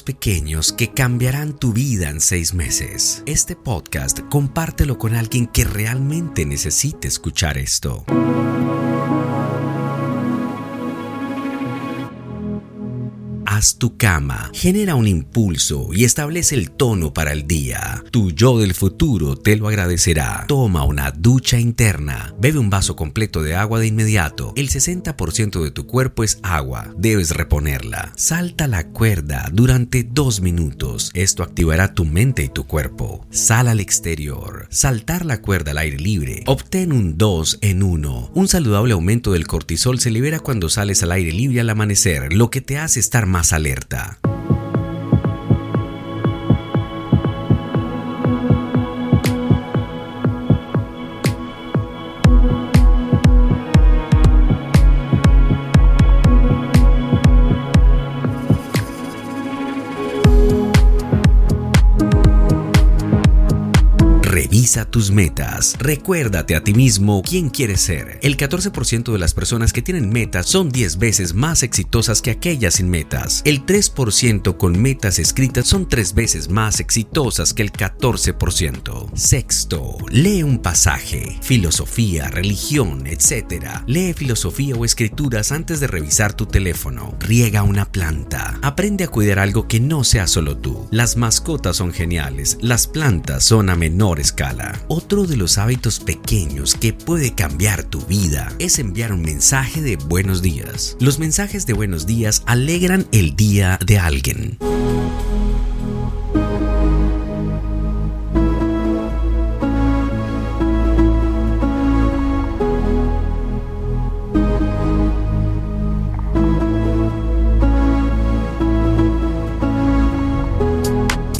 Pequeños que cambiarán tu vida en seis meses. Este podcast compártelo con alguien que realmente necesite escuchar esto. Tu cama, genera un impulso y establece el tono para el día. Tu yo del futuro te lo agradecerá. Toma una ducha interna, bebe un vaso completo de agua de inmediato. El 60% de tu cuerpo es agua, debes reponerla. Salta la cuerda durante dos minutos. Esto activará tu mente y tu cuerpo. Sal al exterior. Saltar la cuerda al aire libre. Obtén un 2 en 1. Un saludable aumento del cortisol se libera cuando sales al aire libre al amanecer, lo que te hace estar más alerta. Tus metas. Recuérdate a ti mismo quién quieres ser. El 14% de las personas que tienen metas son 10 veces más exitosas que aquellas sin metas. El 3% con metas escritas son 3 veces más exitosas que el 14%. Sexto, lee un pasaje, filosofía, religión, etc. Lee filosofía o escrituras antes de revisar tu teléfono. Riega una planta. Aprende a cuidar algo que no sea solo tú. Las mascotas son geniales, las plantas son a menor escala. Otro de los hábitos pequeños que puede cambiar tu vida es enviar un mensaje de buenos días. Los mensajes de buenos días alegran el día de alguien.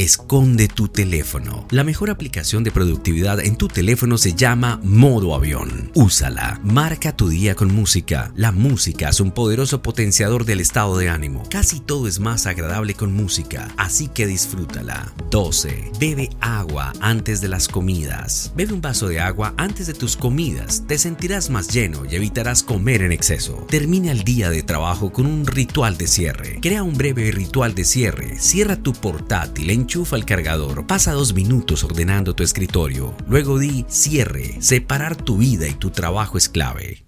Esconde tu teléfono. La mejor aplicación de productividad en tu teléfono se llama Modo Avión. Úsala. Marca tu día con música. La música es un poderoso potenciador del estado de ánimo. Casi todo es más agradable con música, así que disfrútala. 12. Bebe agua antes de las comidas. Bebe un vaso de agua antes de tus comidas. Te sentirás más lleno y evitarás comer en exceso. Termina el día de trabajo con un ritual de cierre. Crea un breve ritual de cierre. Cierra tu portátil, enchufa el cargador, pasa dos minutos ordenando tu escritorio, luego di cierre, separar tu vida y tu trabajo es clave.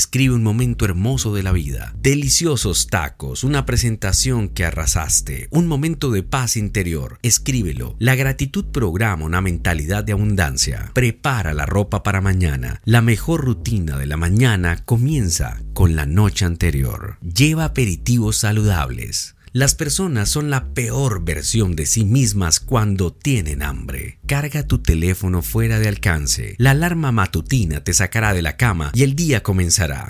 Escribe un momento hermoso de la vida, deliciosos tacos, una presentación que arrasaste, un momento de paz interior. Escríbelo. La gratitud programa una mentalidad de abundancia. Prepara la ropa para mañana. La mejor rutina de la mañana comienza con la noche anterior. Lleva aperitivos saludables. Las personas son la peor versión de sí mismas cuando tienen hambre. Carga tu teléfono fuera de alcance. La alarma matutina te sacará de la cama y el día comenzará.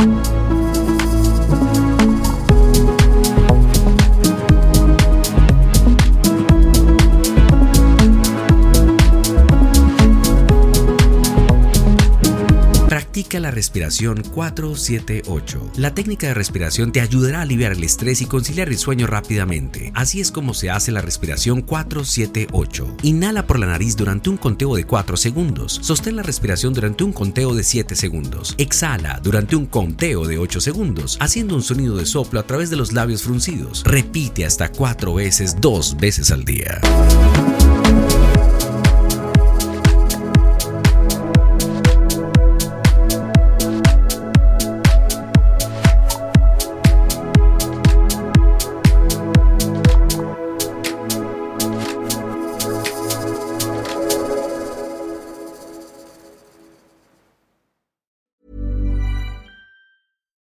Practica la respiración 478. La técnica de respiración te ayudará a aliviar el estrés y conciliar el sueño rápidamente. Así es como se hace la respiración 478. Inhala por la nariz durante un conteo de 4 segundos. Sostén la respiración durante un conteo de 7 segundos. Exhala durante un conteo de 8 segundos, haciendo un sonido de soplo a través de los labios fruncidos. Repite hasta 4 veces, dos veces al día.